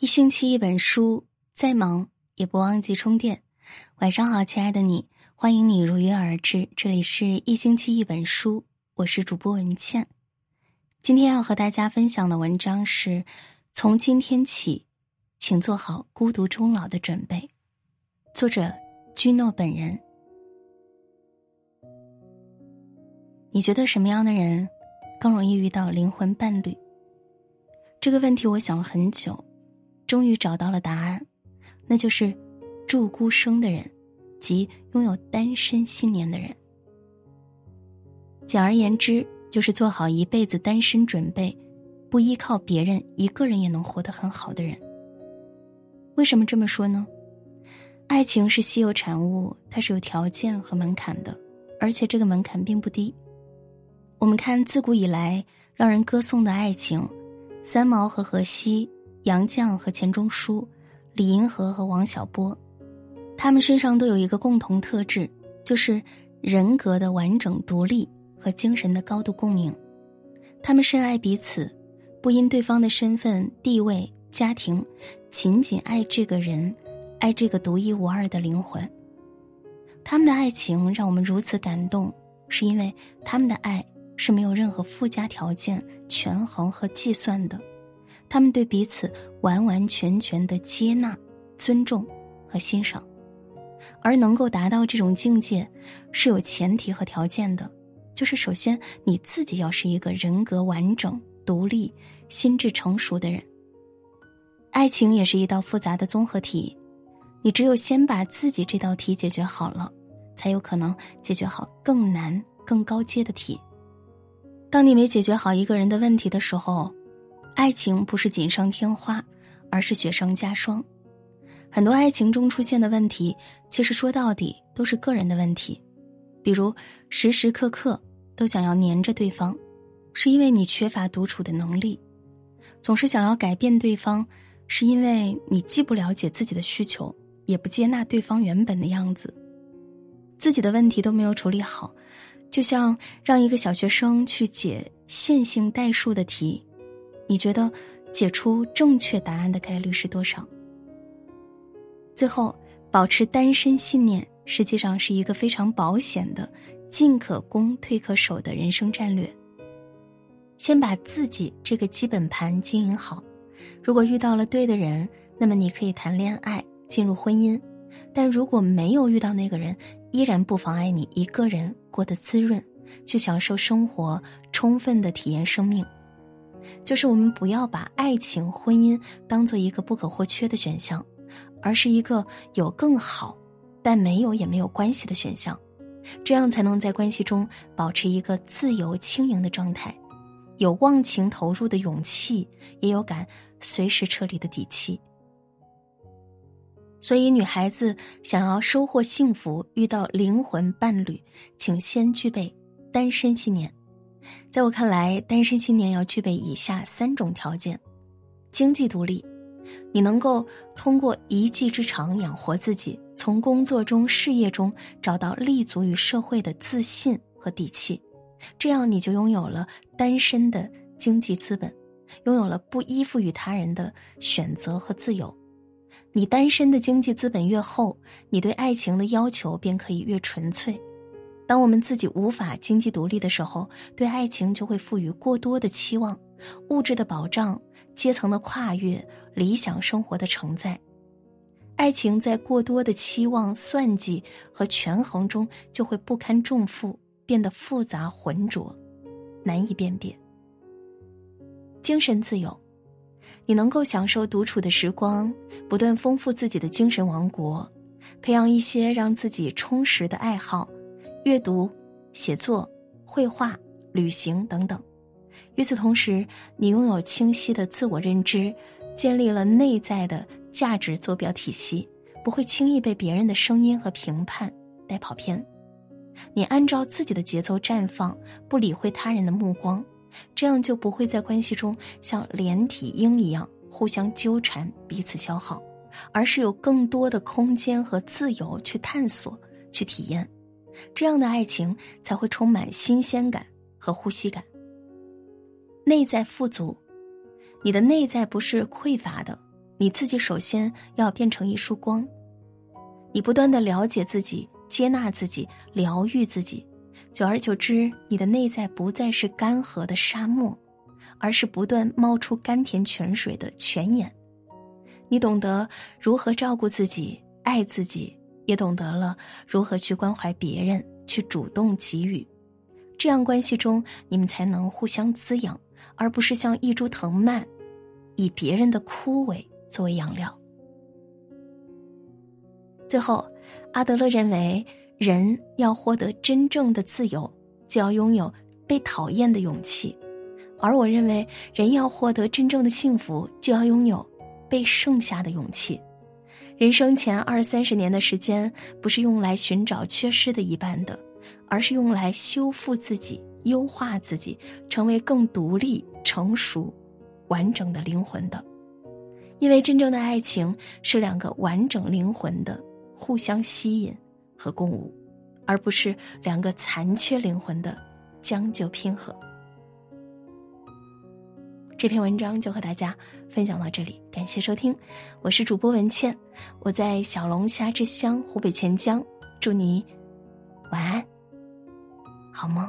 一星期一本书，再忙也不忘记充电。晚上好，亲爱的你，欢迎你如约而至。这里是一星期一本书，我是主播文倩。今天要和大家分享的文章是：从今天起，请做好孤独终老的准备。作者居诺本人。你觉得什么样的人更容易遇到灵魂伴侣？这个问题我想了很久。终于找到了答案，那就是祝孤生的人，即拥有单身信念的人。简而言之，就是做好一辈子单身准备，不依靠别人，一个人也能活得很好的人。为什么这么说呢？爱情是稀有产物，它是有条件和门槛的，而且这个门槛并不低。我们看自古以来让人歌颂的爱情，三毛和荷西。杨绛和钱钟书，李银河和王小波，他们身上都有一个共同特质，就是人格的完整独立和精神的高度共鸣。他们深爱彼此，不因对方的身份、地位、家庭，仅仅爱这个人，爱这个独一无二的灵魂。他们的爱情让我们如此感动，是因为他们的爱是没有任何附加条件、权衡和计算的。他们对彼此完完全全的接纳、尊重和欣赏，而能够达到这种境界，是有前提和条件的，就是首先你自己要是一个人格完整、独立、心智成熟的人。爱情也是一道复杂的综合体，你只有先把自己这道题解决好了，才有可能解决好更难、更高阶的题。当你没解决好一个人的问题的时候，爱情不是锦上添花，而是雪上加霜。很多爱情中出现的问题，其实说到底都是个人的问题。比如时时刻刻都想要黏着对方，是因为你缺乏独处的能力；总是想要改变对方，是因为你既不了解自己的需求，也不接纳对方原本的样子。自己的问题都没有处理好，就像让一个小学生去解线性代数的题。你觉得解出正确答案的概率是多少？最后，保持单身信念实际上是一个非常保险的“进可攻，退可守”的人生战略。先把自己这个基本盘经营好，如果遇到了对的人，那么你可以谈恋爱，进入婚姻；但如果没有遇到那个人，依然不妨碍你一个人过得滋润，去享受生活，充分的体验生命。就是我们不要把爱情、婚姻当做一个不可或缺的选项，而是一个有更好，但没有也没有关系的选项，这样才能在关系中保持一个自由轻盈的状态，有忘情投入的勇气，也有敢随时撤离的底气。所以，女孩子想要收获幸福，遇到灵魂伴侣，请先具备单身信念。在我看来，单身青年要具备以下三种条件：经济独立，你能够通过一技之长养活自己，从工作中、事业中找到立足于社会的自信和底气，这样你就拥有了单身的经济资本，拥有了不依附于他人的选择和自由。你单身的经济资本越厚，你对爱情的要求便可以越纯粹。当我们自己无法经济独立的时候，对爱情就会赋予过多的期望，物质的保障、阶层的跨越、理想生活的承载，爱情在过多的期望、算计和权衡中就会不堪重负，变得复杂浑浊，难以辨别。精神自由，你能够享受独处的时光，不断丰富自己的精神王国，培养一些让自己充实的爱好。阅读、写作、绘画、旅行等等。与此同时，你拥有清晰的自我认知，建立了内在的价值坐标体系，不会轻易被别人的声音和评判带跑偏。你按照自己的节奏绽放，不理会他人的目光，这样就不会在关系中像连体婴一样互相纠缠、彼此消耗，而是有更多的空间和自由去探索、去体验。这样的爱情才会充满新鲜感和呼吸感。内在富足，你的内在不是匮乏的，你自己首先要变成一束光。你不断的了解自己、接纳自己、疗愈自己，久而久之，你的内在不再是干涸的沙漠，而是不断冒出甘甜泉水的泉眼。你懂得如何照顾自己、爱自己，也懂得了如何去关怀别人、去主动给予。这样关系中，你们才能互相滋养，而不是像一株藤蔓，以别人的枯萎作为养料。最后，阿德勒认为，人要获得真正的自由，就要拥有被讨厌的勇气；而我认为，人要获得真正的幸福，就要拥有被剩下的勇气。人生前二三十年的时间，不是用来寻找缺失的一半的。而是用来修复自己、优化自己，成为更独立、成熟、完整的灵魂的。因为真正的爱情是两个完整灵魂的互相吸引和共舞，而不是两个残缺灵魂的将就拼合。这篇文章就和大家分享到这里，感谢收听，我是主播文倩，我在小龙虾之乡湖北潜江，祝你晚安。好梦？